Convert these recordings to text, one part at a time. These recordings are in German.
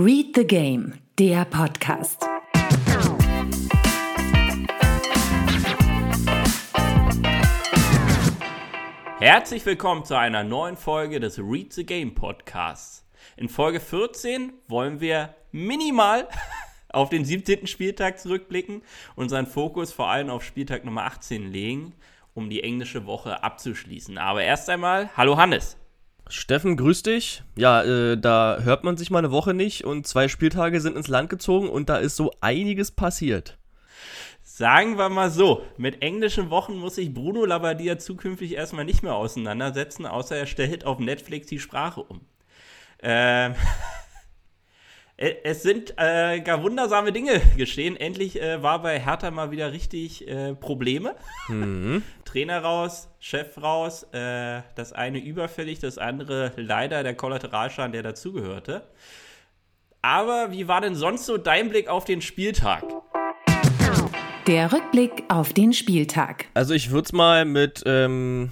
Read the Game, der Podcast. Herzlich willkommen zu einer neuen Folge des Read the Game Podcasts. In Folge 14 wollen wir minimal auf den 17. Spieltag zurückblicken, unseren Fokus vor allem auf Spieltag Nummer 18 legen, um die englische Woche abzuschließen. Aber erst einmal, hallo Hannes. Steffen, grüß dich. Ja, äh, da hört man sich mal eine Woche nicht und zwei Spieltage sind ins Land gezogen und da ist so einiges passiert. Sagen wir mal so, mit englischen Wochen muss sich Bruno Labbadia zukünftig erstmal nicht mehr auseinandersetzen, außer er stellt auf Netflix die Sprache um. Ähm, es sind äh, gar wundersame Dinge geschehen. Endlich äh, war bei Hertha mal wieder richtig äh, Probleme. Mhm. Trainer raus, Chef raus, äh, das eine überfällig, das andere leider der Kollateralschaden, der dazugehörte. Aber wie war denn sonst so dein Blick auf den Spieltag? Der Rückblick auf den Spieltag. Also ich würde es mal mit, ähm,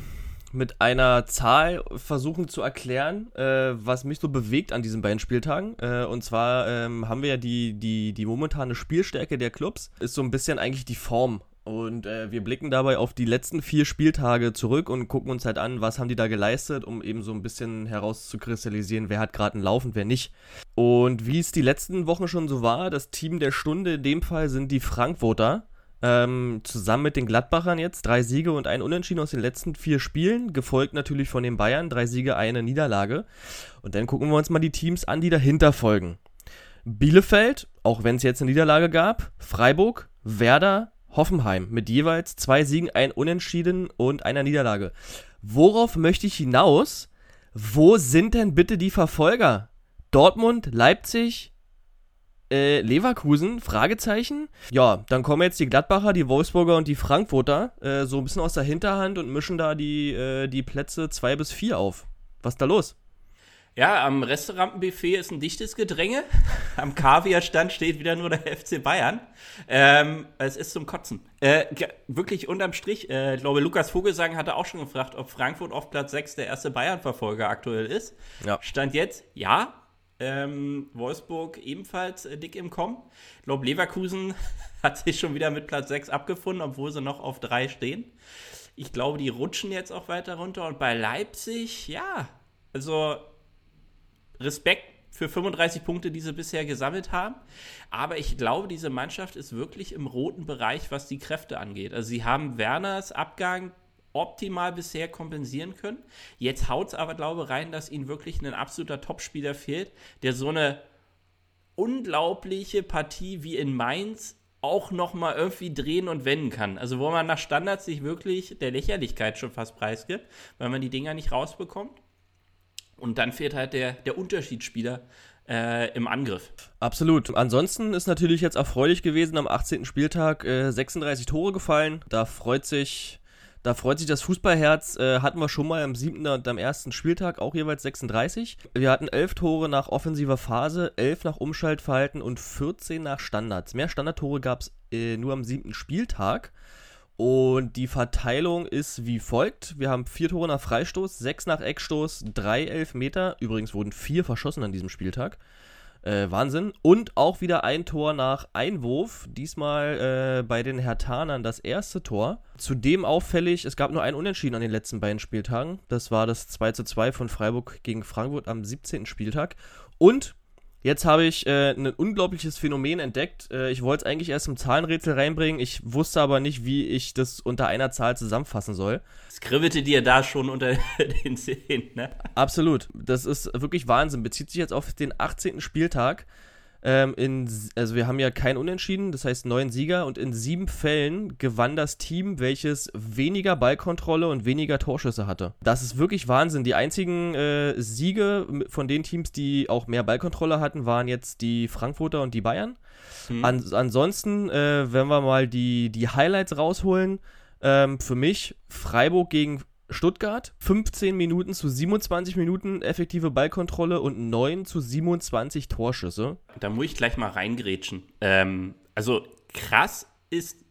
mit einer Zahl versuchen zu erklären, äh, was mich so bewegt an diesen beiden Spieltagen. Äh, und zwar ähm, haben wir ja die, die, die momentane Spielstärke der Clubs, ist so ein bisschen eigentlich die Form und äh, wir blicken dabei auf die letzten vier Spieltage zurück und gucken uns halt an, was haben die da geleistet, um eben so ein bisschen herauszukristallisieren, wer hat gerade einen Lauf und wer nicht. Und wie es die letzten Wochen schon so war, das Team der Stunde in dem Fall sind die Frankfurter. Ähm, zusammen mit den Gladbachern jetzt drei Siege und ein Unentschieden aus den letzten vier Spielen, gefolgt natürlich von den Bayern, drei Siege, eine Niederlage. Und dann gucken wir uns mal die Teams an, die dahinter folgen. Bielefeld, auch wenn es jetzt eine Niederlage gab, Freiburg, Werder, Hoffenheim mit jeweils zwei Siegen, ein Unentschieden und einer Niederlage. Worauf möchte ich hinaus? Wo sind denn bitte die Verfolger? Dortmund, Leipzig, äh, Leverkusen? Fragezeichen. Ja, dann kommen jetzt die Gladbacher, die Wolfsburger und die Frankfurter äh, so ein bisschen aus der Hinterhand und mischen da die, äh, die Plätze 2 bis 4 auf. Was ist da los? Ja, am Restaurantbuffet ist ein dichtes Gedränge. Am Kaviarstand steht wieder nur der FC Bayern. Ähm, es ist zum Kotzen. Äh, wirklich unterm Strich, äh, ich glaube, Lukas Vogelsang hatte auch schon gefragt, ob Frankfurt auf Platz 6 der erste Bayern-Verfolger aktuell ist. Ja. Stand jetzt, ja, ähm, Wolfsburg ebenfalls äh, dick im Kommen. Ich glaube, Leverkusen hat sich schon wieder mit Platz 6 abgefunden, obwohl sie noch auf 3 stehen. Ich glaube, die rutschen jetzt auch weiter runter. Und bei Leipzig, ja, also Respekt für 35 Punkte, die sie bisher gesammelt haben. Aber ich glaube, diese Mannschaft ist wirklich im roten Bereich, was die Kräfte angeht. Also sie haben Werners Abgang optimal bisher kompensieren können. Jetzt haut es aber, glaube ich, rein, dass ihnen wirklich ein absoluter Topspieler fehlt, der so eine unglaubliche Partie wie in Mainz auch nochmal irgendwie drehen und wenden kann. Also wo man nach Standards sich wirklich der Lächerlichkeit schon fast preisgibt, weil man die Dinger nicht rausbekommt. Und dann fehlt halt der, der Unterschiedsspieler äh, im Angriff. Absolut. Ansonsten ist natürlich jetzt erfreulich gewesen, am 18. Spieltag äh, 36 Tore gefallen. Da freut sich da freut sich das Fußballherz. Äh, hatten wir schon mal am siebten und am ersten Spieltag auch jeweils 36. Wir hatten elf Tore nach offensiver Phase, elf nach Umschaltverhalten und 14 nach Standards. Mehr Standardtore gab es äh, nur am siebten Spieltag. Und die Verteilung ist wie folgt. Wir haben vier Tore nach Freistoß, sechs nach Eckstoß, drei Elfmeter. Übrigens wurden vier verschossen an diesem Spieltag. Äh, Wahnsinn. Und auch wieder ein Tor nach Einwurf. Diesmal äh, bei den Hertanern das erste Tor. Zudem auffällig, es gab nur ein Unentschieden an den letzten beiden Spieltagen. Das war das 2 zu 2 von Freiburg gegen Frankfurt am 17. Spieltag. Und Jetzt habe ich äh, ein unglaubliches Phänomen entdeckt. Äh, ich wollte es eigentlich erst im Zahlenrätsel reinbringen. Ich wusste aber nicht, wie ich das unter einer Zahl zusammenfassen soll. Skribbete dir da schon unter den Zehen, ne? Absolut. Das ist wirklich Wahnsinn. Bezieht sich jetzt auf den 18. Spieltag. Ähm, in, also wir haben ja kein Unentschieden, das heißt neun Sieger und in sieben Fällen gewann das Team, welches weniger Ballkontrolle und weniger Torschüsse hatte. Das ist wirklich Wahnsinn. Die einzigen äh, Siege von den Teams, die auch mehr Ballkontrolle hatten, waren jetzt die Frankfurter und die Bayern. Hm. An, ansonsten, äh, wenn wir mal die, die Highlights rausholen, ähm, für mich Freiburg gegen Stuttgart 15 Minuten zu 27 Minuten effektive Ballkontrolle und 9 zu 27 Torschüsse. Da muss ich gleich mal reingrätschen. Ähm, also krass ist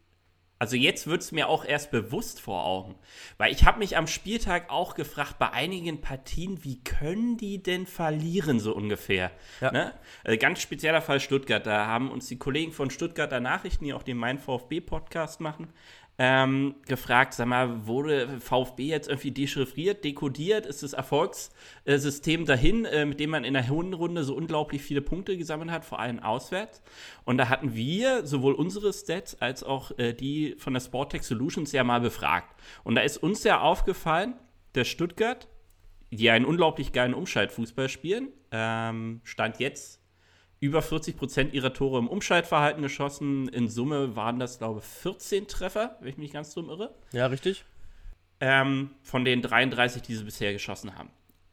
Also jetzt wird es mir auch erst bewusst vor Augen. Weil ich habe mich am Spieltag auch gefragt, bei einigen Partien, wie können die denn verlieren, so ungefähr? Ja. Ne? Also ganz spezieller Fall Stuttgart. Da haben uns die Kollegen von Stuttgarter Nachrichten, die auch den Mein VfB-Podcast machen, ähm, gefragt, sag mal, wurde VfB jetzt irgendwie dechiffriert, dekodiert? Ist das Erfolgssystem dahin, äh, mit dem man in der Hinrunde so unglaublich viele Punkte gesammelt hat, vor allem auswärts? Und da hatten wir sowohl unsere Stats als auch äh, die von der Sportech Solutions ja mal befragt. Und da ist uns ja aufgefallen, der Stuttgart, die einen unglaublich geilen Umschaltfußball spielen, ähm, stand jetzt über 40 Prozent ihrer Tore im Umschaltverhalten geschossen. In Summe waren das, glaube ich, 14 Treffer, wenn ich mich ganz dumm irre. Ja, richtig. Ähm, von den 33, die sie bisher geschossen haben.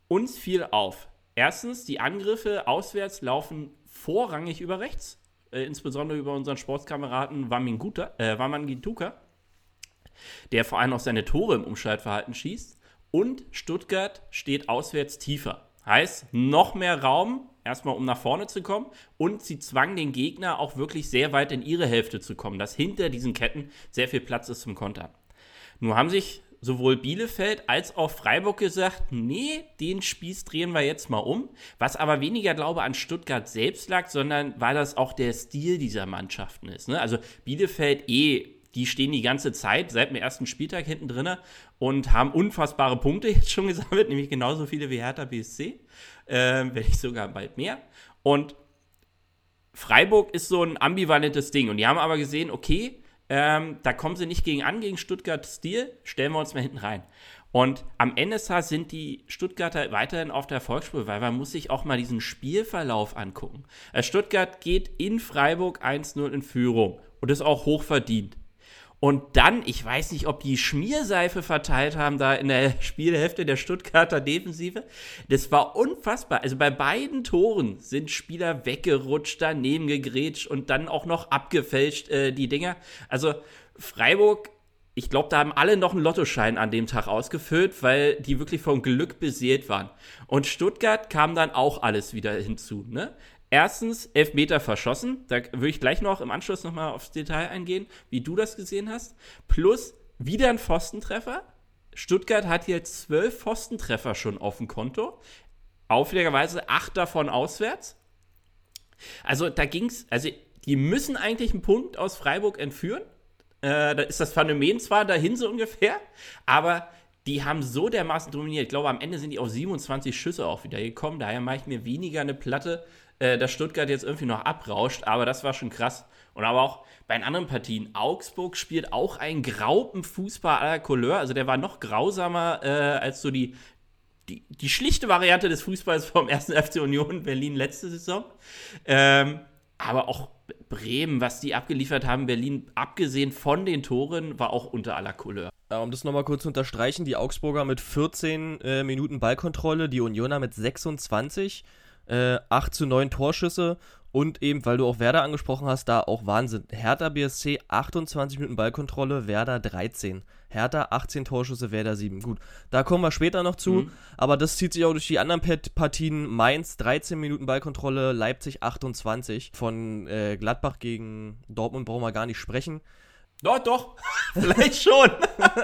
Uns fiel auf. Erstens, die Angriffe auswärts laufen vorrangig über rechts, äh, insbesondere über unseren Sportskameraden Wamin äh, Wamangituka, der vor allem auch seine Tore im Umschaltverhalten schießt. Und Stuttgart steht auswärts tiefer. Heißt, noch mehr Raum, erstmal um nach vorne zu kommen. Und sie zwangen den Gegner auch wirklich sehr weit in ihre Hälfte zu kommen, dass hinter diesen Ketten sehr viel Platz ist zum Kontern. Nur haben sich sowohl Bielefeld als auch Freiburg gesagt, nee, den Spieß drehen wir jetzt mal um. Was aber weniger, glaube an Stuttgart selbst lag, sondern weil das auch der Stil dieser Mannschaften ist. Ne? Also Bielefeld eh die stehen die ganze Zeit seit dem ersten Spieltag hinten drin und haben unfassbare Punkte jetzt schon gesammelt, nämlich genauso viele wie Hertha BSC, äh, wenn nicht sogar bald mehr. Und Freiburg ist so ein ambivalentes Ding und die haben aber gesehen, okay, ähm, da kommen sie nicht gegen an, gegen Stuttgart Stil, stellen wir uns mal hinten rein. Und am Ende sind die Stuttgarter weiterhin auf der Erfolgsspur, weil man muss sich auch mal diesen Spielverlauf angucken. Also Stuttgart geht in Freiburg 1-0 in Führung und ist auch hoch verdient. Und dann, ich weiß nicht, ob die Schmierseife verteilt haben da in der Spielhälfte der Stuttgarter Defensive. Das war unfassbar. Also bei beiden Toren sind Spieler weggerutscht, daneben gegrätscht und dann auch noch abgefälscht, äh, die Dinger. Also Freiburg, ich glaube, da haben alle noch einen Lottoschein an dem Tag ausgefüllt, weil die wirklich vom Glück beseelt waren. Und Stuttgart kam dann auch alles wieder hinzu. Ne? Erstens Elfmeter verschossen. Da würde ich gleich noch im Anschluss nochmal aufs Detail eingehen, wie du das gesehen hast. Plus wieder ein Pfostentreffer. Stuttgart hat jetzt zwölf Pfostentreffer schon auf dem Konto. Auffälligerweise acht davon auswärts. Also da ging es, also die müssen eigentlich einen Punkt aus Freiburg entführen. Äh, da ist das Phänomen zwar dahin so ungefähr, aber die haben so dermaßen dominiert. Ich glaube, am Ende sind die auf 27 Schüsse auch wieder gekommen. Daher mache ich mir weniger eine Platte äh, dass Stuttgart jetzt irgendwie noch abrauscht, aber das war schon krass. Und aber auch bei den anderen Partien, Augsburg spielt auch einen Graupenfußball à la Couleur, also der war noch grausamer äh, als so die, die, die, schlichte Variante des Fußballs vom 1. FC Union Berlin letzte Saison. Ähm, aber auch Bremen, was die abgeliefert haben, Berlin, abgesehen von den Toren, war auch unter aller Couleur. Um das nochmal kurz zu unterstreichen, die Augsburger mit 14 äh, Minuten Ballkontrolle, die Unioner mit 26 äh, 8 zu 9 Torschüsse und eben, weil du auch Werder angesprochen hast, da auch Wahnsinn. Hertha BSC 28 Minuten Ballkontrolle, Werder 13. Hertha 18 Torschüsse, Werder 7. Gut, da kommen wir später noch zu, mhm. aber das zieht sich auch durch die anderen Partien. Mainz 13 Minuten Ballkontrolle, Leipzig 28. Von äh, Gladbach gegen Dortmund brauchen wir gar nicht sprechen. Doch, doch, vielleicht schon.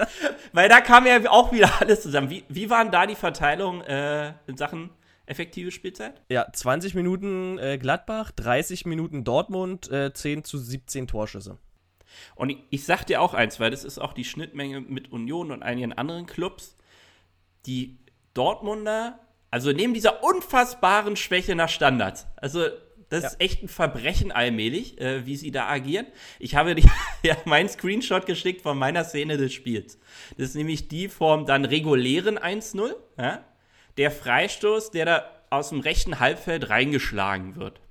Weil da kam ja auch wieder alles zusammen. Wie, wie waren da die Verteilung äh, in Sachen effektive Spielzeit? Ja, 20 Minuten äh, Gladbach, 30 Minuten Dortmund, äh, 10 zu 17 Torschüsse. Und ich, ich sag dir auch eins, weil das ist auch die Schnittmenge mit Union und einigen anderen Clubs. Die Dortmunder, also neben dieser unfassbaren Schwäche nach Standards, also das ja. ist echt ein Verbrechen allmählich, äh, wie sie da agieren. Ich habe dir ja meinen Screenshot geschickt von meiner Szene des Spiels. Das ist nämlich die vom dann regulären 1-0. Ja? Der Freistoß, der da aus dem rechten Halbfeld reingeschlagen wird.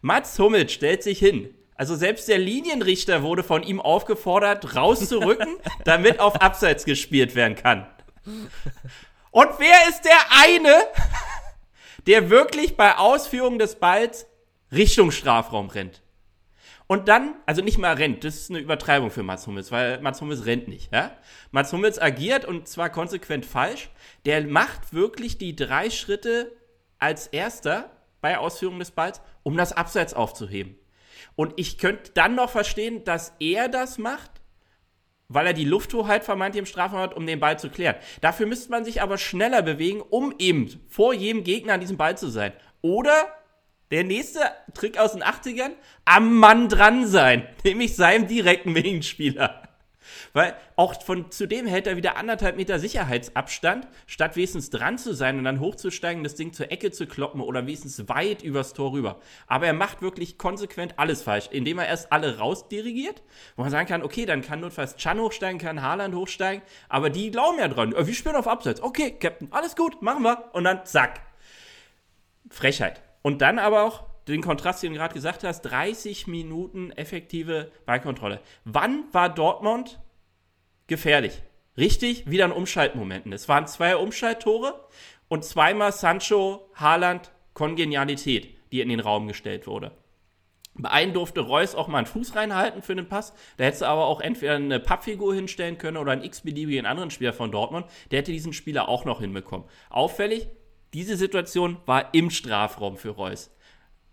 Mats Hummels stellt sich hin. Also selbst der Linienrichter wurde von ihm aufgefordert, rauszurücken, damit auf Abseits gespielt werden kann. Und wer ist der eine, der wirklich bei Ausführung des Balls Richtung Strafraum rennt? Und dann, also nicht mal rennt, das ist eine Übertreibung für Mats Hummels, weil Mats Hummels rennt nicht. Ja? Mats Hummels agiert und zwar konsequent falsch. Der macht wirklich die drei Schritte als erster bei Ausführung des Balls, um das Abseits aufzuheben. Und ich könnte dann noch verstehen, dass er das macht, weil er die Lufthoheit vermeintlich im Strafraum hat, um den Ball zu klären. Dafür müsste man sich aber schneller bewegen, um eben vor jedem Gegner an diesem Ball zu sein. Oder der nächste Trick aus den 80ern, am Mann dran sein, nämlich seinem direkten Gegenspieler. Weil auch von zudem hält er wieder anderthalb Meter Sicherheitsabstand, statt wenigstens dran zu sein und dann hochzusteigen, das Ding zur Ecke zu kloppen oder wenigstens weit übers Tor rüber. Aber er macht wirklich konsequent alles falsch, indem er erst alle rausdirigiert, wo man sagen kann, okay, dann kann notfalls Chan hochsteigen, kann Haaland hochsteigen, aber die glauben ja dran. Äh, wir spielen auf Abseits. Okay, Captain, alles gut, machen wir. Und dann zack. Frechheit. Und dann aber auch den Kontrast, den du gerade gesagt hast, 30 Minuten effektive Ballkontrolle. Wann war Dortmund gefährlich? Richtig, wieder in Umschaltmomenten. Es waren zwei Umschalttore und zweimal Sancho, Haaland, Kongenialität, die in den Raum gestellt wurde. Bei einem durfte Reus auch mal einen Fuß reinhalten für den Pass. Da hättest du aber auch entweder eine Pappfigur hinstellen können oder einen x-beliebigen anderen Spieler von Dortmund. Der hätte diesen Spieler auch noch hinbekommen. Auffällig, diese Situation war im Strafraum für Reus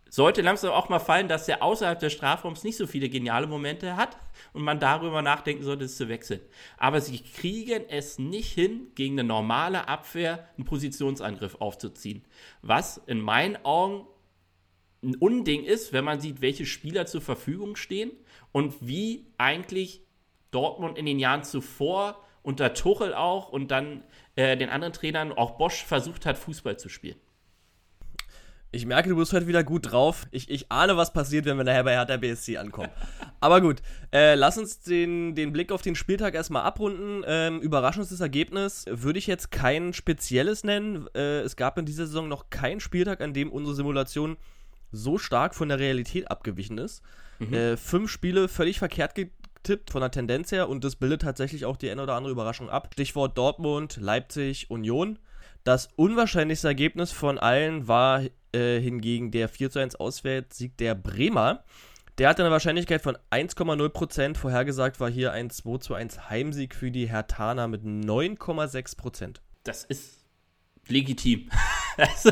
sollte langsam auch mal fallen, dass er außerhalb des Strafraums nicht so viele geniale Momente hat und man darüber nachdenken sollte, es zu wechseln. Aber sie kriegen es nicht hin, gegen eine normale Abwehr einen Positionsangriff aufzuziehen. Was in meinen Augen ein Unding ist, wenn man sieht, welche Spieler zur Verfügung stehen und wie eigentlich Dortmund in den Jahren zuvor unter Tuchel auch und dann äh, den anderen Trainern, auch Bosch, versucht hat, Fußball zu spielen. Ich merke, du bist heute wieder gut drauf. Ich, ich ahne, was passiert, wenn wir nachher bei Hertha BSC ankommen. Aber gut, äh, lass uns den, den Blick auf den Spieltag erstmal abrunden. Ähm, überraschendes Ergebnis würde ich jetzt kein spezielles nennen. Äh, es gab in dieser Saison noch keinen Spieltag, an dem unsere Simulation so stark von der Realität abgewichen ist. Mhm. Äh, fünf Spiele völlig verkehrt getippt von der Tendenz her und das bildet tatsächlich auch die eine oder andere Überraschung ab. Stichwort Dortmund, Leipzig, Union. Das unwahrscheinlichste Ergebnis von allen war äh, hingegen der 4 zu 1 Auswärtssieg der Bremer. Der hatte eine Wahrscheinlichkeit von 1,0%. Vorhergesagt war hier ein 2 zu 1 Heimsieg für die Hertaner mit 9,6%. Das ist legitim. also,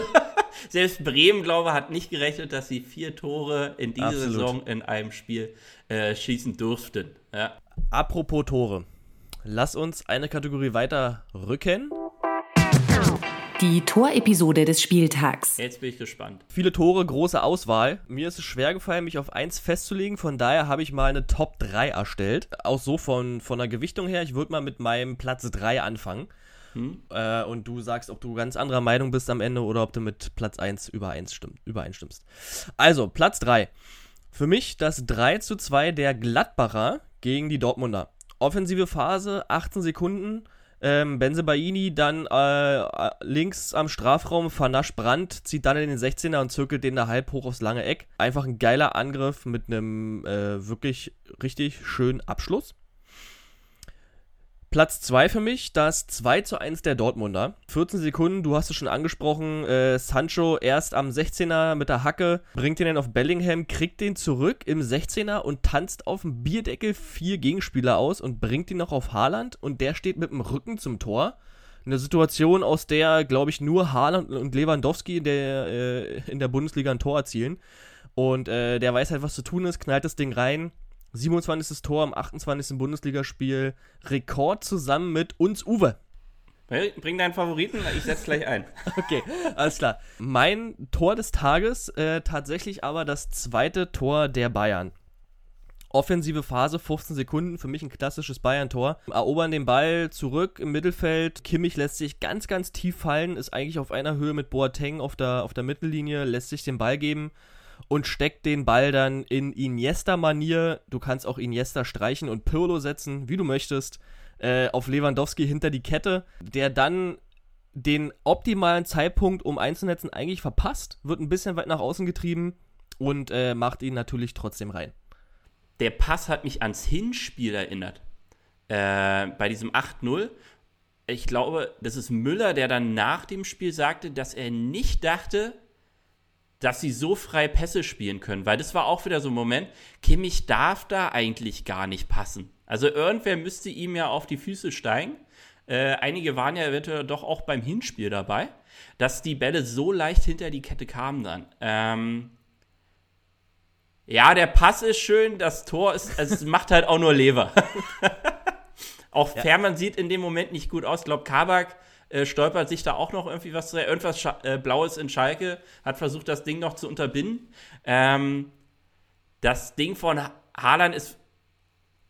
selbst Bremen, glaube ich, hat nicht gerechnet, dass sie vier Tore in dieser Absolut. Saison in einem Spiel äh, schießen durften. Ja. Apropos Tore. Lass uns eine Kategorie weiter rücken. Die Torepisode des Spieltags. Jetzt bin ich gespannt. Viele Tore, große Auswahl. Mir ist es schwer gefallen, mich auf eins festzulegen. Von daher habe ich mal eine Top 3 erstellt. Auch so von, von der Gewichtung her. Ich würde mal mit meinem Platz 3 anfangen. Hm. Äh, und du sagst, ob du ganz anderer Meinung bist am Ende oder ob du mit Platz 1 übereinstimmst. Also, Platz 3. Für mich das 3 zu 2 der Gladbacher gegen die Dortmunder. Offensive Phase, 18 Sekunden ähm, Benzebaini dann äh, links am Strafraum, vernascht Brand, zieht dann in den 16er und zirkelt den da halb hoch aufs lange Eck. Einfach ein geiler Angriff mit einem äh, wirklich richtig schönen Abschluss. Platz 2 für mich, das 2 zu 1 der Dortmunder. 14 Sekunden, du hast es schon angesprochen. Äh, Sancho erst am 16er mit der Hacke, bringt den dann auf Bellingham, kriegt den zurück im 16er und tanzt auf dem Bierdeckel vier Gegenspieler aus und bringt ihn noch auf Haaland und der steht mit dem Rücken zum Tor. Eine Situation, aus der, glaube ich, nur Haaland und Lewandowski in der, äh, in der Bundesliga ein Tor erzielen. Und äh, der weiß halt, was zu tun ist, knallt das Ding rein. 27. Tor im 28. Bundesligaspiel. Rekord zusammen mit uns Uwe. Bring deinen Favoriten, ich setze gleich ein. okay, alles klar. Mein Tor des Tages, äh, tatsächlich aber das zweite Tor der Bayern. Offensive Phase, 15 Sekunden, für mich ein klassisches Bayern-Tor. Erobern den Ball zurück im Mittelfeld. Kimmich lässt sich ganz, ganz tief fallen, ist eigentlich auf einer Höhe mit Boateng auf der, auf der Mittellinie, lässt sich den Ball geben und steckt den Ball dann in Iniesta-Manier. Du kannst auch Iniesta streichen und Pirlo setzen, wie du möchtest, äh, auf Lewandowski hinter die Kette, der dann den optimalen Zeitpunkt, um einzunetzen, eigentlich verpasst, wird ein bisschen weit nach außen getrieben und äh, macht ihn natürlich trotzdem rein. Der Pass hat mich ans Hinspiel erinnert. Äh, bei diesem 8-0. Ich glaube, das ist Müller, der dann nach dem Spiel sagte, dass er nicht dachte, dass sie so frei Pässe spielen können, weil das war auch wieder so ein Moment, Kimmich darf da eigentlich gar nicht passen. Also irgendwer müsste ihm ja auf die Füße steigen. Äh, einige waren ja eventuell doch auch beim Hinspiel dabei, dass die Bälle so leicht hinter die Kette kamen dann. Ähm, ja, der Pass ist schön, das Tor ist, also es macht halt auch nur Lever. Auch ja. Fährmann sieht in dem Moment nicht gut aus. Ich glaube, Kabak äh, stolpert sich da auch noch irgendwie was, irgendwas Scha äh, Blaues in Schalke, hat versucht, das Ding noch zu unterbinden. Ähm, das Ding von Haaland ist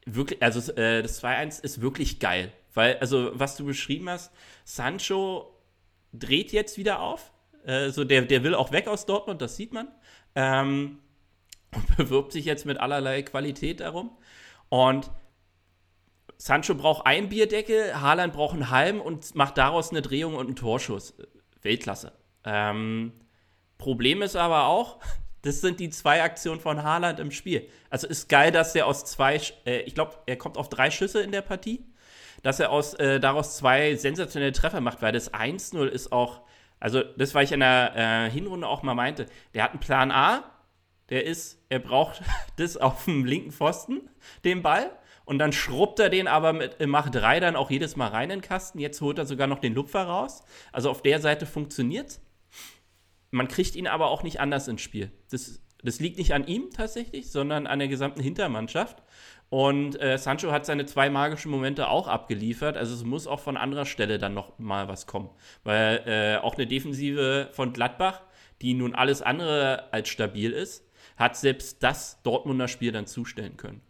wirklich, also äh, das 2-1 ist wirklich geil. Weil, also, was du beschrieben hast, Sancho dreht jetzt wieder auf. Äh, so der, der will auch weg aus Dortmund, das sieht man. Ähm, und bewirbt sich jetzt mit allerlei Qualität darum. Und Sancho braucht ein Bierdeckel, Haaland braucht einen halben und macht daraus eine Drehung und einen Torschuss. Weltklasse. Ähm, Problem ist aber auch, das sind die zwei Aktionen von Haaland im Spiel. Also ist geil, dass er aus zwei, äh, ich glaube, er kommt auf drei Schüsse in der Partie, dass er aus, äh, daraus zwei sensationelle Treffer macht, weil das 1-0 ist auch, also das, was ich in der äh, Hinrunde auch mal meinte, der hat einen Plan A, der ist, er braucht das auf dem linken Pfosten, den Ball, und dann schrubbt er den aber mit äh, Mach 3 dann auch jedes Mal rein in den Kasten. Jetzt holt er sogar noch den Lupfer raus. Also auf der Seite funktioniert Man kriegt ihn aber auch nicht anders ins Spiel. Das, das liegt nicht an ihm tatsächlich, sondern an der gesamten Hintermannschaft. Und äh, Sancho hat seine zwei magischen Momente auch abgeliefert. Also es muss auch von anderer Stelle dann noch mal was kommen. Weil äh, auch eine Defensive von Gladbach, die nun alles andere als stabil ist, hat selbst das Dortmunder Spiel dann zustellen können.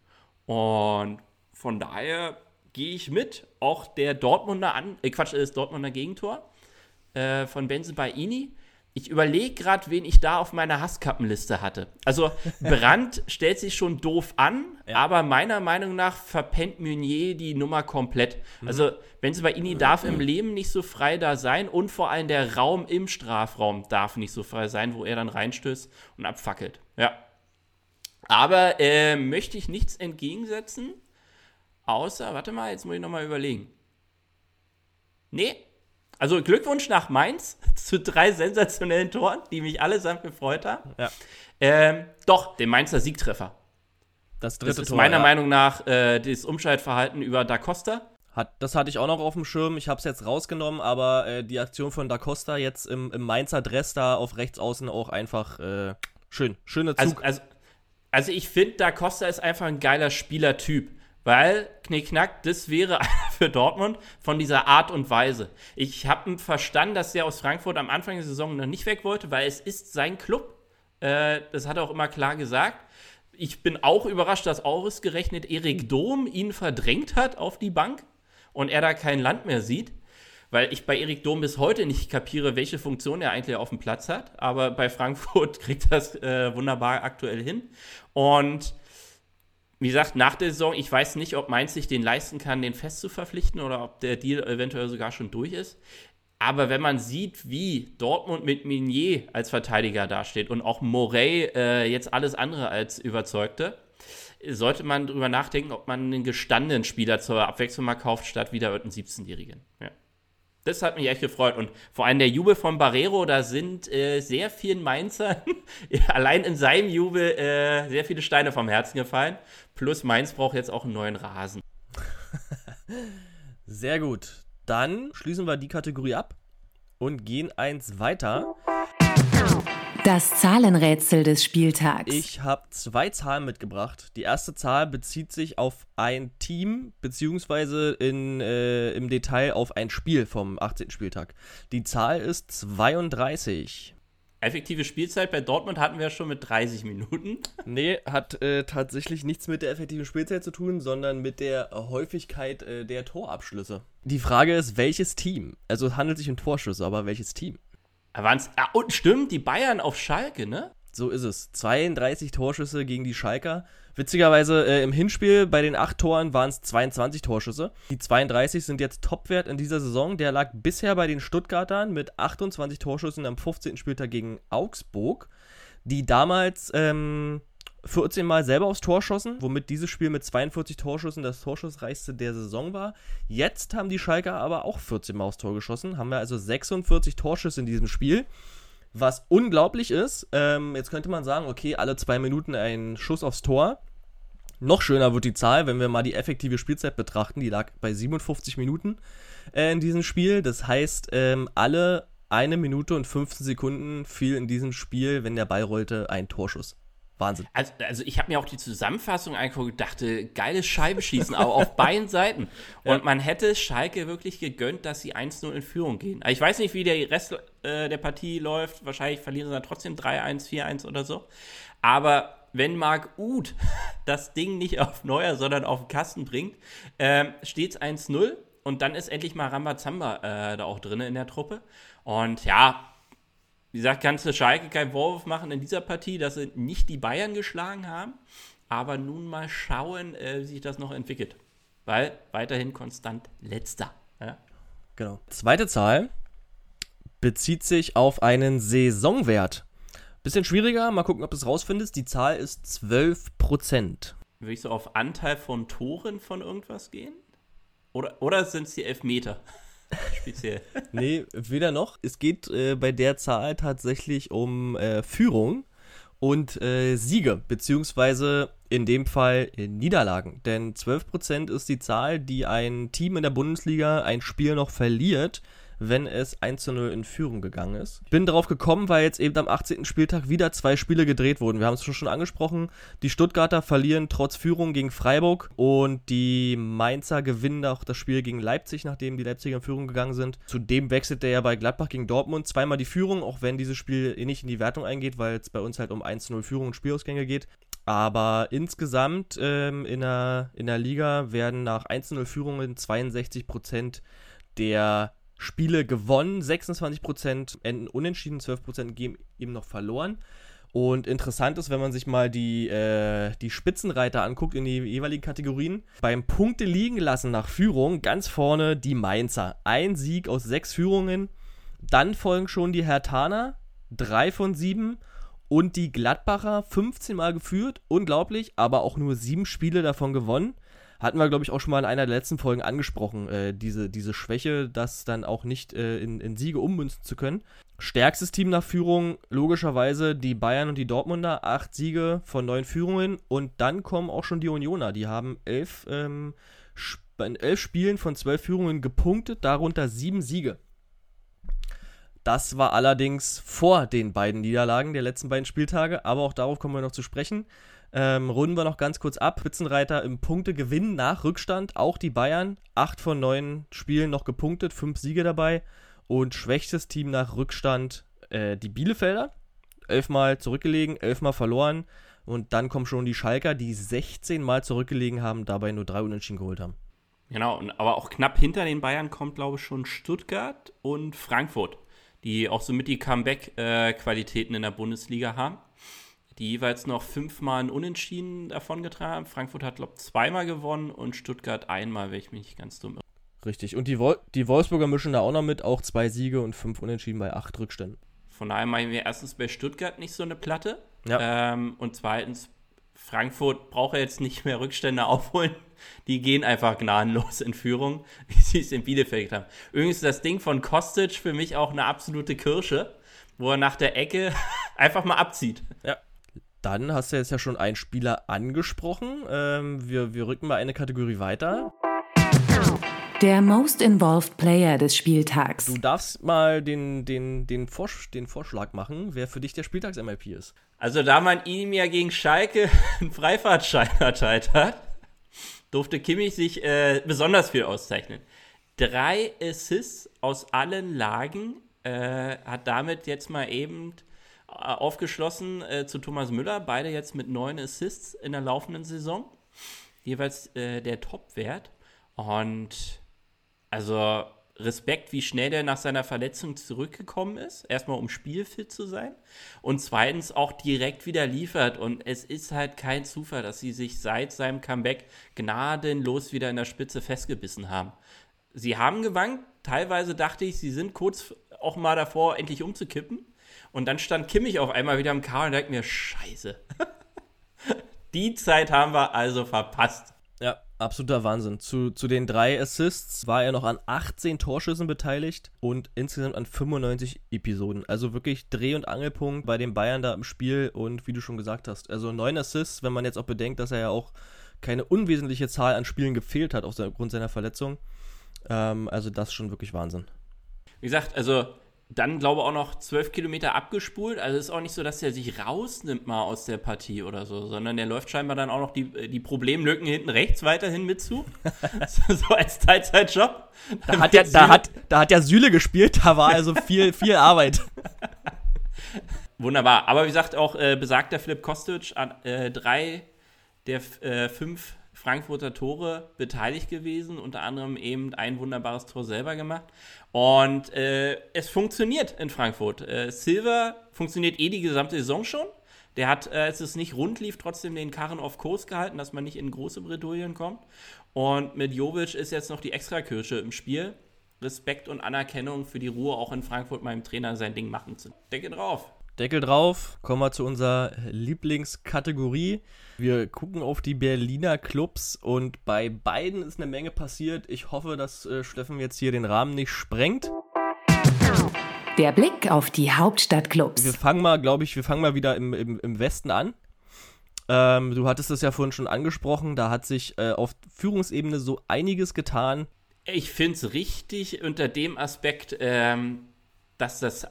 Und von daher gehe ich mit. Auch der Dortmunder an, äh Quatsch, das Dortmunder Gegentor äh, von Benze Baini. Ich überlege gerade, wen ich da auf meiner Hasskappenliste hatte. Also Brandt stellt sich schon doof an, ja. aber meiner Meinung nach verpennt Meunier die Nummer komplett. Mhm. Also Benze Baini darf im Leben nicht so frei da sein und vor allem der Raum im Strafraum darf nicht so frei sein, wo er dann reinstößt und abfackelt. Ja. Aber äh, möchte ich nichts entgegensetzen, außer, warte mal, jetzt muss ich nochmal überlegen. Nee, also Glückwunsch nach Mainz zu drei sensationellen Toren, die mich allesamt gefreut haben. Ja. Ähm, doch, den Mainzer Siegtreffer. Das dritte das ist Tor, meiner ja. Meinung nach äh, das Umschaltverhalten über Da Costa. Hat, das hatte ich auch noch auf dem Schirm. Ich habe es jetzt rausgenommen, aber äh, die Aktion von Da Costa jetzt im, im Mainzer Dress da auf rechts außen auch einfach äh, schön. Schöner Zug. Also, also also ich finde, Da Costa ist einfach ein geiler Spielertyp. Weil, Knickknack, das wäre für Dortmund von dieser Art und Weise. Ich habe verstanden, dass er aus Frankfurt am Anfang der Saison noch nicht weg wollte, weil es ist sein Club. Äh, das hat er auch immer klar gesagt. Ich bin auch überrascht, dass Auris gerechnet Erik Dom ihn verdrängt hat auf die Bank und er da kein Land mehr sieht weil ich bei Erik Dom bis heute nicht kapiere, welche Funktion er eigentlich auf dem Platz hat. Aber bei Frankfurt kriegt das äh, wunderbar aktuell hin. Und wie gesagt, nach der Saison, ich weiß nicht, ob Mainz sich den leisten kann, den fest zu verpflichten oder ob der Deal eventuell sogar schon durch ist. Aber wenn man sieht, wie Dortmund mit Minier als Verteidiger dasteht und auch Morey äh, jetzt alles andere als überzeugte, sollte man darüber nachdenken, ob man einen gestandenen Spieler zur Abwechslung mal kauft, statt wieder einen 17-Jährigen. Ja. Das hat mich echt gefreut. Und vor allem der Jubel von Barrero, da sind äh, sehr vielen Mainzern allein in seinem Jubel äh, sehr viele Steine vom Herzen gefallen. Plus Mainz braucht jetzt auch einen neuen Rasen. sehr gut. Dann schließen wir die Kategorie ab und gehen eins weiter. Das Zahlenrätsel des Spieltags. Ich habe zwei Zahlen mitgebracht. Die erste Zahl bezieht sich auf ein Team, beziehungsweise in, äh, im Detail auf ein Spiel vom 18. Spieltag. Die Zahl ist 32. Effektive Spielzeit bei Dortmund hatten wir schon mit 30 Minuten. Nee, hat äh, tatsächlich nichts mit der effektiven Spielzeit zu tun, sondern mit der Häufigkeit äh, der Torabschlüsse. Die Frage ist, welches Team? Also es handelt sich um Torschüsse, aber welches Team? Waren's, ah, und stimmt, die Bayern auf Schalke, ne? So ist es. 32 Torschüsse gegen die Schalker. Witzigerweise äh, im Hinspiel bei den 8 Toren waren es 22 Torschüsse. Die 32 sind jetzt Topwert in dieser Saison. Der lag bisher bei den Stuttgartern mit 28 Torschüssen am 15. Spieltag gegen Augsburg, die damals ähm, 14 Mal selber aufs Tor schossen, womit dieses Spiel mit 42 Torschüssen das torschussreichste der Saison war. Jetzt haben die Schalker aber auch 14 Mal aufs Tor geschossen, haben wir also 46 Torschüsse in diesem Spiel. Was unglaublich ist, ähm, jetzt könnte man sagen, okay, alle zwei Minuten ein Schuss aufs Tor. Noch schöner wird die Zahl, wenn wir mal die effektive Spielzeit betrachten. Die lag bei 57 Minuten äh, in diesem Spiel. Das heißt, ähm, alle eine Minute und 15 Sekunden fiel in diesem Spiel, wenn der Ball rollte, ein Torschuss. Wahnsinn. Also, also ich habe mir auch die Zusammenfassung angeguckt und dachte, geiles Scheibeschießen, aber auf beiden Seiten. Und ja. man hätte Schalke wirklich gegönnt, dass sie 1-0 in Führung gehen. Ich weiß nicht, wie der Rest äh, der Partie läuft. Wahrscheinlich verlieren sie dann trotzdem 3-1, 4-1 oder so. Aber wenn Marc Uth das Ding nicht auf Neuer, sondern auf den Kasten bringt, äh, steht es 1-0 und dann ist endlich mal Rambazamba äh, da auch drin in der Truppe. Und ja, wie gesagt, kannst du Schalke keinen Vorwurf machen in dieser Partie, dass sie nicht die Bayern geschlagen haben. Aber nun mal schauen, äh, wie sich das noch entwickelt. Weil weiterhin konstant letzter. Ja? Genau. Zweite Zahl bezieht sich auf einen Saisonwert. Bisschen schwieriger, mal gucken, ob du es rausfindest. Die Zahl ist 12%. Will ich so auf Anteil von Toren von irgendwas gehen? Oder, oder sind es die Elfmeter? Speziell. nee, weder noch. Es geht äh, bei der Zahl tatsächlich um äh, Führung und äh, Siege, beziehungsweise in dem Fall äh, Niederlagen. Denn 12% ist die Zahl, die ein Team in der Bundesliga ein Spiel noch verliert, wenn es 1 zu 0 in Führung gegangen ist. Bin darauf gekommen, weil jetzt eben am 18. Spieltag wieder zwei Spiele gedreht wurden. Wir haben es schon angesprochen. Die Stuttgarter verlieren trotz Führung gegen Freiburg und die Mainzer gewinnen auch das Spiel gegen Leipzig, nachdem die Leipziger in Führung gegangen sind. Zudem wechselt der ja bei Gladbach gegen Dortmund zweimal die Führung, auch wenn dieses Spiel eh nicht in die Wertung eingeht, weil es bei uns halt um 1 zu 0 Führung und Spielausgänge geht. Aber insgesamt ähm, in, der, in der Liga werden nach 1-0 Führungen 62% der Spiele gewonnen, 26% enden unentschieden, 12% geben eben noch verloren. Und interessant ist, wenn man sich mal die, äh, die Spitzenreiter anguckt in die jeweiligen Kategorien. Beim Punkte liegen lassen nach Führung ganz vorne die Mainzer. Ein Sieg aus sechs Führungen. Dann folgen schon die Hertaner, drei von sieben. Und die Gladbacher 15 Mal geführt, unglaublich, aber auch nur sieben Spiele davon gewonnen. Hatten wir, glaube ich, auch schon mal in einer der letzten Folgen angesprochen, äh, diese, diese Schwäche, das dann auch nicht äh, in, in Siege ummünzen zu können. Stärkstes Team nach Führung, logischerweise die Bayern und die Dortmunder, acht Siege von neun Führungen und dann kommen auch schon die Unioner, die haben elf, ähm, in elf Spielen von zwölf Führungen gepunktet, darunter sieben Siege. Das war allerdings vor den beiden Niederlagen der letzten beiden Spieltage, aber auch darauf kommen wir noch zu sprechen. Ähm, runden wir noch ganz kurz ab. Spitzenreiter im Punktegewinn nach Rückstand, auch die Bayern. Acht von neun Spielen noch gepunktet, fünf Siege dabei. Und schwächstes Team nach Rückstand äh, die Bielefelder. Elfmal zurückgelegen, elfmal verloren. Und dann kommen schon die Schalker, die 16 Mal zurückgelegen haben, dabei nur drei Unentschieden geholt haben. Genau, aber auch knapp hinter den Bayern kommt, glaube ich, schon Stuttgart und Frankfurt, die auch somit die Comeback-Qualitäten äh, in der Bundesliga haben die jeweils noch fünfmal ein Unentschieden davongetragen. Frankfurt hat, glaube ich, zweimal gewonnen und Stuttgart einmal, wenn ich mich nicht ganz dumm irre. Richtig. Und die, Wol die Wolfsburger mischen da auch noch mit, auch zwei Siege und fünf Unentschieden bei acht Rückständen. Von daher machen wir erstens bei Stuttgart nicht so eine Platte. Ja. Ähm, und zweitens, Frankfurt braucht jetzt nicht mehr Rückstände aufholen. Die gehen einfach gnadenlos in Führung, wie sie es in Bielefeld haben. Übrigens das Ding von Kostic für mich auch eine absolute Kirsche, wo er nach der Ecke einfach mal abzieht. Ja. Dann hast du jetzt ja schon einen Spieler angesprochen. Ähm, wir, wir rücken mal eine Kategorie weiter. Der Most Involved Player des Spieltags. Du darfst mal den, den, den, Vorsch den Vorschlag machen, wer für dich der Spieltags-MLP ist. Also, da man ihm ja gegen Schalke einen Freifahrtschein erteilt hat, durfte Kimmich sich äh, besonders viel auszeichnen. Drei Assists aus allen Lagen äh, hat damit jetzt mal eben aufgeschlossen äh, zu Thomas Müller, beide jetzt mit neun Assists in der laufenden Saison. Jeweils äh, der Top-Wert. Und also Respekt, wie schnell der nach seiner Verletzung zurückgekommen ist. Erstmal, um spielfit zu sein. Und zweitens auch direkt wieder liefert. Und es ist halt kein Zufall, dass sie sich seit seinem Comeback gnadenlos wieder in der Spitze festgebissen haben. Sie haben gewankt. Teilweise dachte ich, sie sind kurz auch mal davor, endlich umzukippen. Und dann stand Kimmich auf einmal wieder im K und dachte mir, scheiße. Die Zeit haben wir also verpasst. Ja, absoluter Wahnsinn. Zu, zu den drei Assists war er noch an 18 Torschüssen beteiligt und insgesamt an 95 Episoden. Also wirklich Dreh- und Angelpunkt bei den Bayern da im Spiel und wie du schon gesagt hast, also neun Assists, wenn man jetzt auch bedenkt, dass er ja auch keine unwesentliche Zahl an Spielen gefehlt hat aufgrund seiner Verletzung. Ähm, also das ist schon wirklich Wahnsinn. Wie gesagt, also dann glaube ich auch noch zwölf Kilometer abgespult. Also ist auch nicht so, dass er sich rausnimmt mal aus der Partie oder so, sondern der läuft scheinbar dann auch noch die, die Problemlücken hinten rechts weiterhin mit zu. so als Teilzeitjob. Da hat, ja, da, hat, da hat ja Süle gespielt, da war also viel, viel Arbeit. Wunderbar. Aber wie gesagt, auch äh, besagter Philipp Kostic an äh, drei der äh, fünf Frankfurter Tore beteiligt gewesen, unter anderem eben ein wunderbares Tor selber gemacht. Und äh, es funktioniert in Frankfurt. Äh, Silver funktioniert eh die gesamte Saison schon. Der hat, äh, als es nicht rund lief, trotzdem den Karren auf Kurs gehalten, dass man nicht in große Bredouillen kommt. Und mit Jovic ist jetzt noch die Extrakirsche im Spiel. Respekt und Anerkennung für die Ruhe, auch in Frankfurt meinem Trainer sein Ding machen zu. Denke drauf. Deckel drauf, kommen wir zu unserer Lieblingskategorie. Wir gucken auf die Berliner Clubs und bei beiden ist eine Menge passiert. Ich hoffe, dass äh, Steffen jetzt hier den Rahmen nicht sprengt. Der Blick auf die Hauptstadtclubs. Wir fangen mal, glaube ich, wir fangen mal wieder im, im, im Westen an. Ähm, du hattest es ja vorhin schon angesprochen, da hat sich äh, auf Führungsebene so einiges getan. Ich finde es richtig unter dem Aspekt, ähm, dass das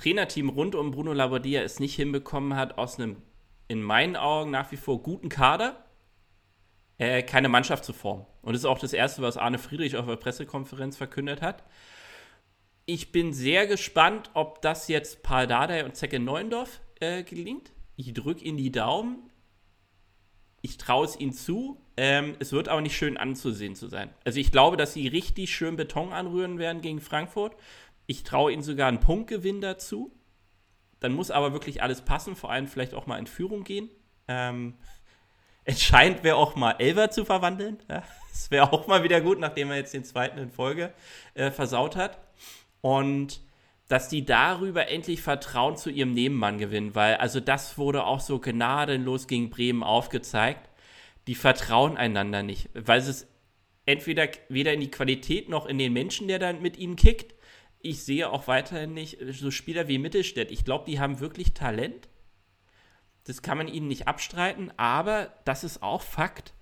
Trainerteam rund um Bruno Labbadia es nicht hinbekommen hat, aus einem in meinen Augen nach wie vor guten Kader äh, keine Mannschaft zu formen. Und das ist auch das Erste, was Arne Friedrich auf der Pressekonferenz verkündet hat. Ich bin sehr gespannt, ob das jetzt Paul Dardai und Zecke Neuendorf äh, gelingt. Ich drücke ihnen die Daumen. Ich traue es ihnen zu. Ähm, es wird aber nicht schön anzusehen zu sein. Also ich glaube, dass sie richtig schön Beton anrühren werden gegen Frankfurt. Ich traue ihnen sogar einen Punktgewinn dazu. Dann muss aber wirklich alles passen, vor allem vielleicht auch mal in Führung gehen. Ähm, entscheidend wäre auch mal Elver zu verwandeln. Ja, das wäre auch mal wieder gut, nachdem er jetzt den zweiten in Folge äh, versaut hat. Und dass die darüber endlich Vertrauen zu ihrem Nebenmann gewinnen, weil also das wurde auch so gnadenlos gegen Bremen aufgezeigt. Die vertrauen einander nicht, weil es entweder weder in die Qualität noch in den Menschen, der dann mit ihnen kickt, ich sehe auch weiterhin nicht so Spieler wie Mittelstädt. Ich glaube, die haben wirklich Talent. Das kann man ihnen nicht abstreiten, aber das ist auch Fakt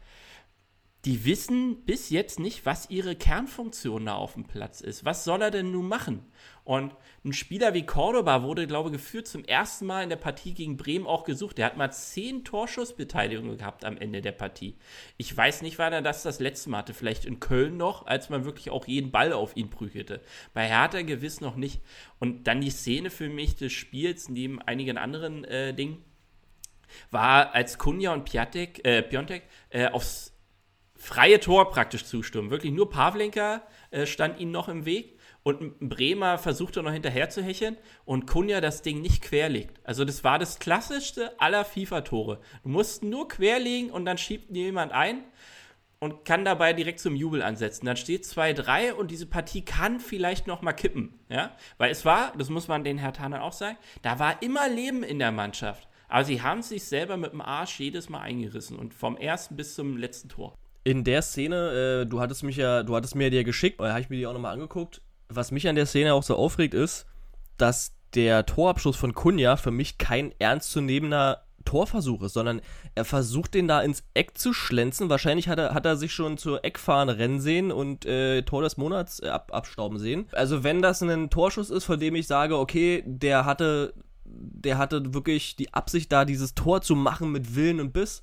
die wissen bis jetzt nicht, was ihre Kernfunktion da auf dem Platz ist. Was soll er denn nun machen? Und ein Spieler wie Cordoba wurde, glaube ich, geführt zum ersten Mal in der Partie gegen Bremen auch gesucht. Der hat mal zehn Torschussbeteiligungen gehabt am Ende der Partie. Ich weiß nicht, wann er das das letzte Mal hatte. Vielleicht in Köln noch, als man wirklich auch jeden Ball auf ihn prügelte. Bei Hertha gewiss noch nicht. Und dann die Szene für mich des Spiels, neben einigen anderen äh, Dingen, war, als Kunja und Piatek, äh, Piontek äh, aufs freie Tor praktisch zustimmen. Wirklich nur Pavlenka äh, stand ihnen noch im Weg und Bremer versuchte noch hinterher zu hecheln und Kunja das Ding nicht querlegt. Also das war das klassischste aller FIFA-Tore. Du musst nur querlegen und dann schiebt jemand ein und kann dabei direkt zum Jubel ansetzen. Dann steht 2-3 und diese Partie kann vielleicht noch mal kippen. Ja? Weil es war, das muss man den Herr Tanner auch sagen, da war immer Leben in der Mannschaft. Aber sie haben sich selber mit dem Arsch jedes Mal eingerissen und vom ersten bis zum letzten Tor in der Szene, äh, du hattest mich ja, du hattest mir die ja geschickt, habe ich mir die auch nochmal angeguckt. Was mich an der Szene auch so aufregt, ist, dass der Torabschluss von Kunja für mich kein ernstzunehmender Torversuch ist, sondern er versucht den da ins Eck zu schlenzen. Wahrscheinlich hat er, hat er sich schon zur Eckfahne rennen sehen und äh, Tor des Monats äh, ab, abstauben sehen. Also wenn das ein Torschuss ist, von dem ich sage, okay, der hatte, der hatte wirklich die Absicht da, dieses Tor zu machen mit Willen und Biss,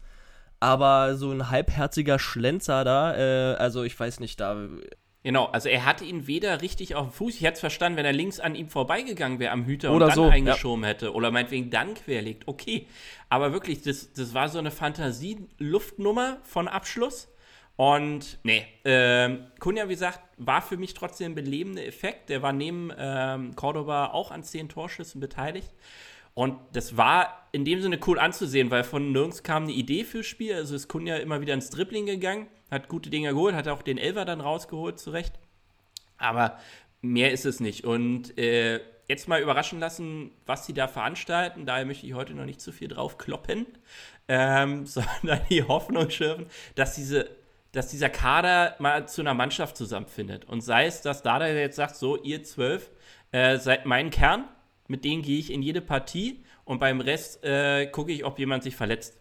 aber so ein halbherziger Schlenzer da, äh, also ich weiß nicht, da. Genau, also er hatte ihn weder richtig auf dem Fuß, ich hätte es verstanden, wenn er links an ihm vorbeigegangen wäre am Hüter oder und dann so, eingeschoben ja. hätte oder meinetwegen dann querlegt, okay. Aber wirklich, das, das war so eine Fantasie-Luftnummer von Abschluss. Und nee, ähm, Kunja, wie gesagt, war für mich trotzdem ein belebender Effekt. Der war neben ähm, Cordoba auch an zehn Torschüssen beteiligt. Und das war in dem Sinne cool anzusehen, weil von nirgends kam eine Idee fürs Spiel. Also ist Kunja immer wieder ins Dribbling gegangen, hat gute Dinge geholt, hat auch den Elfer dann rausgeholt, zurecht. Aber mehr ist es nicht. Und äh, jetzt mal überraschen lassen, was sie da veranstalten. Daher möchte ich heute noch nicht zu viel drauf kloppen, ähm, sondern die Hoffnung schürfen, dass diese dass dieser Kader mal zu einer Mannschaft zusammenfindet. Und sei es, dass Dada jetzt sagt, so, ihr zwölf äh, seid mein Kern, mit denen gehe ich in jede Partie und beim Rest äh, gucke ich, ob jemand sich verletzt.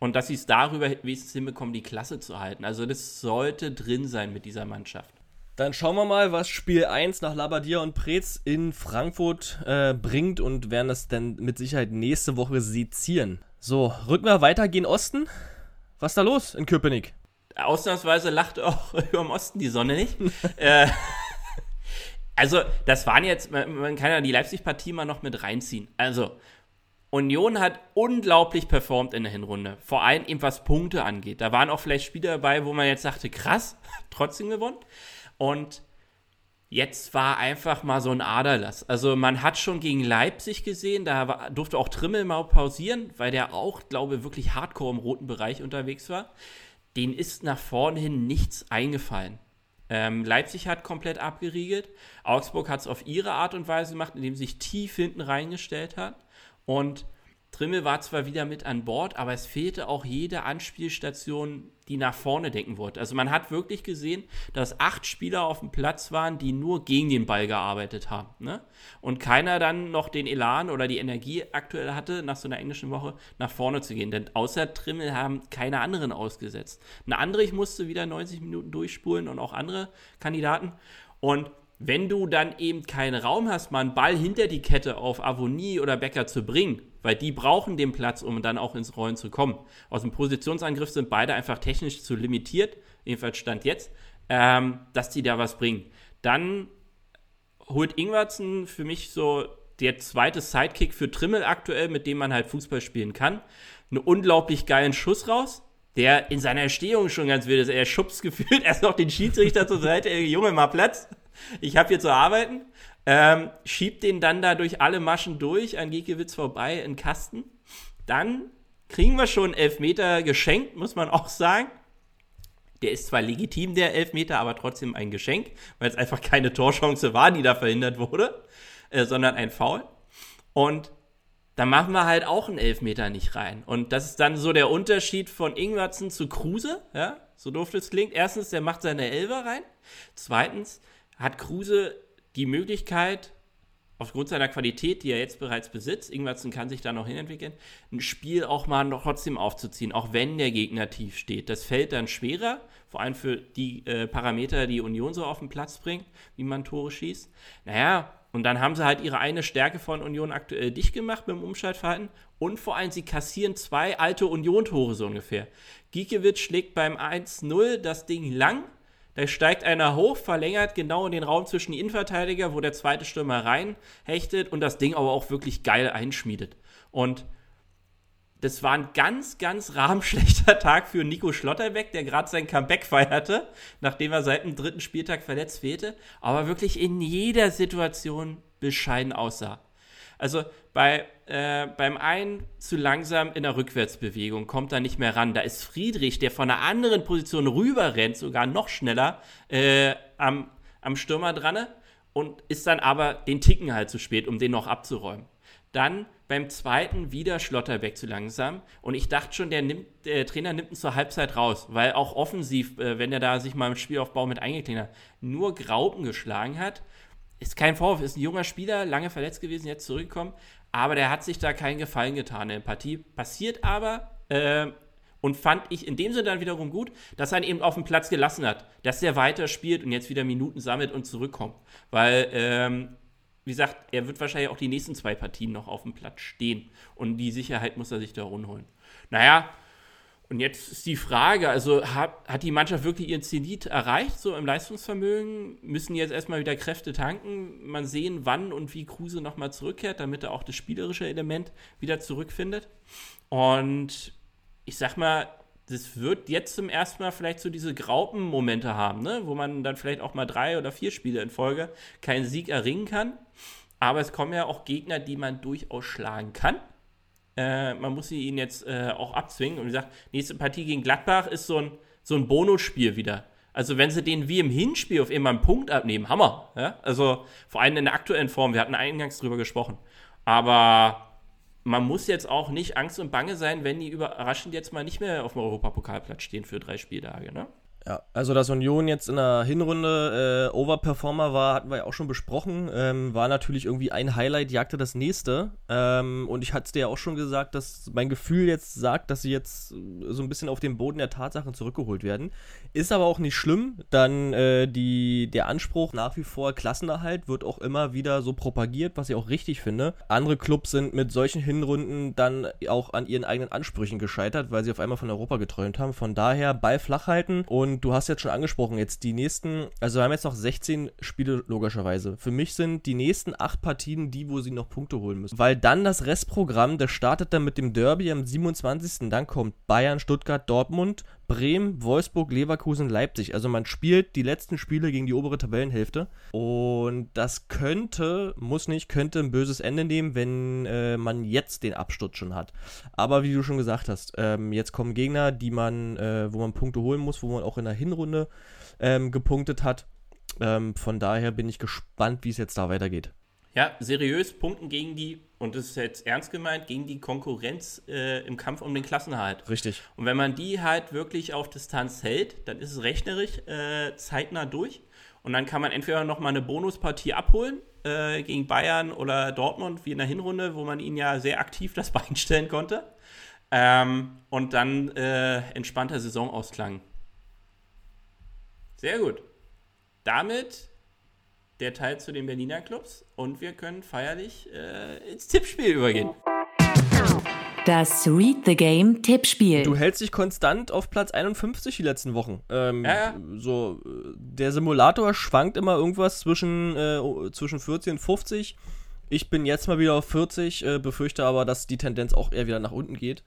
Und dass sie es darüber wenigstens hinbekommen, die Klasse zu halten. Also das sollte drin sein mit dieser Mannschaft. Dann schauen wir mal, was Spiel 1 nach Labadia und Preetz in Frankfurt äh, bringt und werden das dann mit Sicherheit nächste Woche sezieren. So, rücken wir weiter, gehen Osten. Was ist da los in Köpenick? Ausnahmsweise lacht auch über dem Osten die Sonne nicht. äh, also, das waren jetzt, man, kann ja die Leipzig-Partie mal noch mit reinziehen. Also, Union hat unglaublich performt in der Hinrunde. Vor allem eben was Punkte angeht. Da waren auch vielleicht Spieler dabei, wo man jetzt sagte, krass, trotzdem gewonnen. Und jetzt war einfach mal so ein Aderlass. Also man hat schon gegen Leipzig gesehen, da war, durfte auch Trimmel mal pausieren, weil der auch, glaube ich, wirklich hardcore im roten Bereich unterwegs war. Den ist nach vorne hin nichts eingefallen. Ähm, Leipzig hat komplett abgeriegelt. Augsburg hat es auf ihre Art und Weise gemacht, indem sie sich tief hinten reingestellt hat. Und Trimmel war zwar wieder mit an Bord, aber es fehlte auch jede Anspielstation, die nach vorne denken wollte. Also man hat wirklich gesehen, dass acht Spieler auf dem Platz waren, die nur gegen den Ball gearbeitet haben. Ne? Und keiner dann noch den Elan oder die Energie aktuell hatte, nach so einer englischen Woche nach vorne zu gehen. Denn außer Trimmel haben keine anderen ausgesetzt. Eine andere, ich musste wieder 90 Minuten durchspulen und auch andere Kandidaten. Und wenn du dann eben keinen Raum hast, mal einen Ball hinter die Kette auf Avonie oder Becker zu bringen, weil die brauchen den Platz, um dann auch ins Rollen zu kommen. Aus dem Positionsangriff sind beide einfach technisch zu limitiert, jedenfalls Stand jetzt, ähm, dass die da was bringen. Dann holt Ingwertsen für mich so der zweite Sidekick für Trimmel aktuell, mit dem man halt Fußball spielen kann. Einen unglaublich geilen Schuss raus, der in seiner Erstehung schon ganz wild ist. Er schubst gefühlt erst noch den Schiedsrichter zur Seite, Junge, mal Platz ich habe hier zu arbeiten, ähm, schiebt den dann da durch alle Maschen durch an Giekewitz vorbei in Kasten. Dann kriegen wir schon Elfmeter geschenkt, muss man auch sagen. Der ist zwar legitim, der Elfmeter, aber trotzdem ein Geschenk, weil es einfach keine Torchance war, die da verhindert wurde, äh, sondern ein Foul. Und da machen wir halt auch einen Elfmeter nicht rein. Und das ist dann so der Unterschied von Ingwertsen zu Kruse, ja, so doof es klingt. Erstens, der macht seine Elfer rein. Zweitens, hat Kruse die Möglichkeit, aufgrund seiner Qualität, die er jetzt bereits besitzt, Ingwertsen kann sich da noch hinentwickeln, ein Spiel auch mal noch trotzdem aufzuziehen, auch wenn der Gegner tief steht. Das fällt dann schwerer, vor allem für die äh, Parameter, die Union so auf den Platz bringt, wie man Tore schießt. Naja, und dann haben sie halt ihre eine Stärke von Union aktuell dicht gemacht mit dem Umschaltverhalten und vor allem sie kassieren zwei alte Union-Tore so ungefähr. Giekewitsch schlägt beim 1-0 das Ding lang da steigt einer hoch, verlängert genau in den Raum zwischen die Innenverteidiger, wo der zweite Stürmer reinhechtet und das Ding aber auch wirklich geil einschmiedet. Und das war ein ganz, ganz rahmenschlechter Tag für Nico Schlotterbeck, der gerade sein Comeback feierte, nachdem er seit dem dritten Spieltag verletzt fehlte, aber wirklich in jeder Situation bescheiden aussah. Also bei, äh, beim einen zu langsam in der Rückwärtsbewegung, kommt er nicht mehr ran. Da ist Friedrich, der von einer anderen Position rüber rennt, sogar noch schneller äh, am, am Stürmer dran und ist dann aber den Ticken halt zu spät, um den noch abzuräumen. Dann beim zweiten wieder Schlotterbeck zu langsam. Und ich dachte schon, der, nimmt, der Trainer nimmt ihn zur Halbzeit raus, weil auch offensiv, äh, wenn er da sich mal im Spielaufbau mit eingeklingt hat, nur Graupen geschlagen hat ist kein Vorwurf, ist ein junger Spieler, lange verletzt gewesen, jetzt zurückgekommen, aber der hat sich da keinen Gefallen getan in der Partie. Passiert aber, äh, und fand ich in dem Sinne dann wiederum gut, dass er ihn eben auf dem Platz gelassen hat, dass er weiter spielt und jetzt wieder Minuten sammelt und zurückkommt. Weil, ähm, wie gesagt, er wird wahrscheinlich auch die nächsten zwei Partien noch auf dem Platz stehen. Und die Sicherheit muss er sich da holen. Naja, und jetzt ist die Frage, also hat, hat die Mannschaft wirklich ihren Zenit erreicht, so im Leistungsvermögen? Müssen jetzt erstmal wieder Kräfte tanken? Man sehen, wann und wie Kruse nochmal zurückkehrt, damit er auch das spielerische Element wieder zurückfindet. Und ich sag mal, das wird jetzt zum ersten Mal vielleicht so diese Graupen-Momente haben, ne? wo man dann vielleicht auch mal drei oder vier Spiele in Folge keinen Sieg erringen kann. Aber es kommen ja auch Gegner, die man durchaus schlagen kann. Äh, man muss sie ihnen jetzt äh, auch abzwingen. Und wie gesagt, nächste Partie gegen Gladbach ist so ein, so ein Bonusspiel wieder. Also wenn sie den wie im Hinspiel auf immer einen Punkt abnehmen, Hammer. Ja? Also vor allem in der aktuellen Form, wir hatten eingangs drüber gesprochen. Aber man muss jetzt auch nicht Angst und Bange sein, wenn die überraschend jetzt mal nicht mehr auf dem Europapokalplatz stehen für drei Spieltage. Ne? Ja, also dass Union jetzt in der Hinrunde äh, Overperformer war, hatten wir ja auch schon besprochen. Ähm, war natürlich irgendwie ein Highlight, jagte das nächste. Ähm, und ich hatte es dir ja auch schon gesagt, dass mein Gefühl jetzt sagt, dass sie jetzt so ein bisschen auf den Boden der Tatsachen zurückgeholt werden. Ist aber auch nicht schlimm, dann äh, die, der Anspruch nach wie vor Klassenerhalt wird auch immer wieder so propagiert, was ich auch richtig finde. Andere Clubs sind mit solchen Hinrunden dann auch an ihren eigenen Ansprüchen gescheitert, weil sie auf einmal von Europa geträumt haben. Von daher Ball flach halten und du hast jetzt schon angesprochen, jetzt die nächsten, also wir haben jetzt noch 16 Spiele logischerweise. Für mich sind die nächsten acht Partien die, wo sie noch Punkte holen müssen. Weil dann das Restprogramm, das startet dann mit dem Derby am 27. Dann kommt Bayern, Stuttgart, Dortmund, Bremen, Wolfsburg, Leverkusen, Leipzig. Also man spielt die letzten Spiele gegen die obere Tabellenhälfte. Und das könnte, muss nicht, könnte ein böses Ende nehmen, wenn äh, man jetzt den Absturz schon hat. Aber wie du schon gesagt hast, ähm, jetzt kommen Gegner, die man, äh, wo man Punkte holen muss, wo man auch in der Hinrunde ähm, gepunktet hat. Ähm, von daher bin ich gespannt, wie es jetzt da weitergeht. Ja, seriös punkten gegen die, und das ist jetzt ernst gemeint, gegen die Konkurrenz äh, im Kampf um den Klassenhalt. Richtig. Und wenn man die halt wirklich auf Distanz hält, dann ist es rechnerisch äh, zeitnah durch. Und dann kann man entweder nochmal eine Bonuspartie abholen äh, gegen Bayern oder Dortmund, wie in der Hinrunde, wo man ihnen ja sehr aktiv das Bein stellen konnte. Ähm, und dann äh, entspannter Saisonausklang. Sehr gut. Damit der Teil zu den Berliner Clubs und wir können feierlich äh, ins Tippspiel übergehen. Das Read the Game Tippspiel. Du hältst dich konstant auf Platz 51 die letzten Wochen. Ähm, Ja, ja. So, der Simulator schwankt immer irgendwas zwischen, äh, zwischen 40 und 50. Ich bin jetzt mal wieder auf 40, äh, befürchte aber, dass die Tendenz auch eher wieder nach unten geht.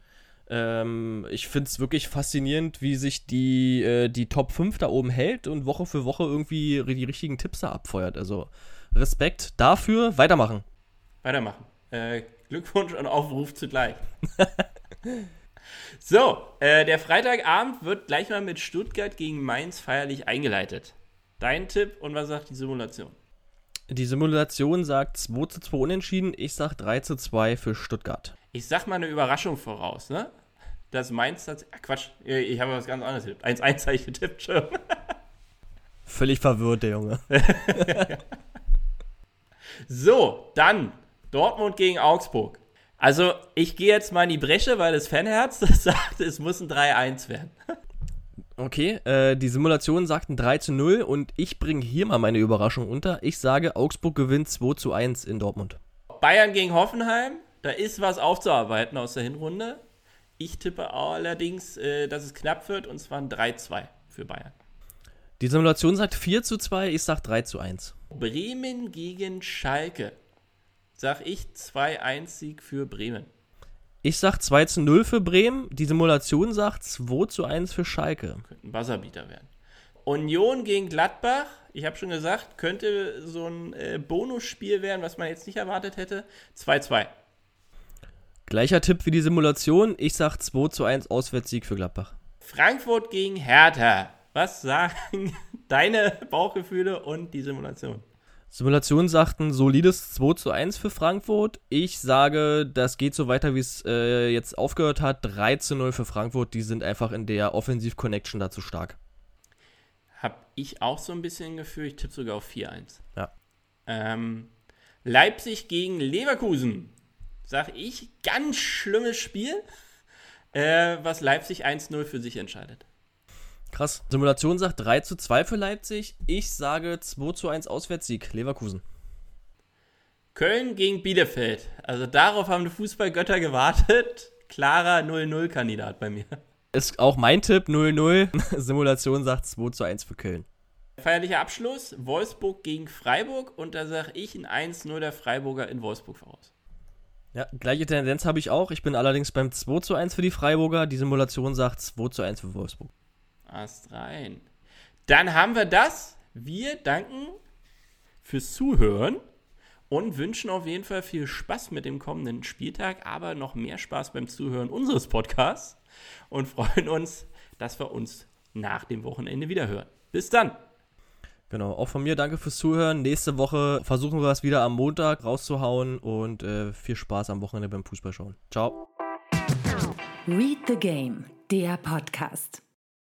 Ähm, ich finde es wirklich faszinierend, wie sich die, äh, die Top 5 da oben hält und Woche für Woche irgendwie die richtigen Tipps da abfeuert. Also Respekt dafür, weitermachen. Weitermachen. Äh, Glückwunsch und Aufruf zugleich. so, äh, der Freitagabend wird gleich mal mit Stuttgart gegen Mainz feierlich eingeleitet. Dein Tipp und was sagt die Simulation? Die Simulation sagt 2 zu 2 unentschieden, ich sag 3 zu 2 für Stuttgart. Ich sag mal eine Überraschung voraus, ne? Dass Mainz tatsächlich. Ach Quatsch, ich habe was ganz anderes getippt. 1-1 habe ich getippt schon. Völlig verwirrt, der Junge. So, dann Dortmund gegen Augsburg. Also, ich gehe jetzt mal in die Bresche, weil das Fanherz das sagt, es muss ein 3-1 werden. Okay, äh, die Simulation sagt ein 3 zu 0 und ich bringe hier mal meine Überraschung unter. Ich sage, Augsburg gewinnt 2 zu 1 in Dortmund. Bayern gegen Hoffenheim, da ist was aufzuarbeiten aus der Hinrunde. Ich tippe allerdings, äh, dass es knapp wird und zwar ein 3-2 für Bayern. Die Simulation sagt 4 zu 2, ich sag 3 zu 1. Bremen gegen Schalke. Sag ich 2-1-Sieg für Bremen. Ich sag 2 zu 0 für Bremen, die Simulation sagt 2 zu 1 für Schalke. Könnte ein Buzzerbeater werden. Union gegen Gladbach, ich habe schon gesagt, könnte so ein äh, Bonusspiel werden, was man jetzt nicht erwartet hätte. 2-2. Gleicher Tipp wie die Simulation, ich sag 2 zu 1 Auswärtssieg für Gladbach. Frankfurt gegen Hertha. Was sagen deine Bauchgefühle und die Simulation? Simulation sagt ein solides 2 zu 1 für Frankfurt. Ich sage, das geht so weiter, wie es äh, jetzt aufgehört hat. 3 zu 0 für Frankfurt. Die sind einfach in der Offensiv-Connection dazu stark. Hab ich auch so ein bisschen Gefühl, ich tippe sogar auf 4-1. Ja. Ähm, Leipzig gegen Leverkusen. Sag ich, ganz schlimmes Spiel, äh, was Leipzig 1-0 für sich entscheidet. Krass. Simulation sagt 3 zu 2 für Leipzig. Ich sage 2 zu 1 Auswärtssieg. Leverkusen. Köln gegen Bielefeld. Also darauf haben die Fußballgötter gewartet. Klarer 0-0-Kandidat bei mir. Ist auch mein Tipp 0-0. Simulation sagt 2 zu 1 für Köln. Feierlicher Abschluss. Wolfsburg gegen Freiburg. Und da sage ich ein 1-0 der Freiburger in Wolfsburg voraus. Ja, gleiche Tendenz habe ich auch. Ich bin allerdings beim 2 zu 1 für die Freiburger. Die Simulation sagt 2 zu 1 für Wolfsburg. Ast rein. Dann haben wir das. Wir danken fürs Zuhören und wünschen auf jeden Fall viel Spaß mit dem kommenden Spieltag, aber noch mehr Spaß beim Zuhören unseres Podcasts und freuen uns, dass wir uns nach dem Wochenende wieder hören. Bis dann. Genau, auch von mir danke fürs Zuhören. Nächste Woche versuchen wir es wieder am Montag rauszuhauen und äh, viel Spaß am Wochenende beim Fußballschauen. Ciao. Read the Game, der Podcast.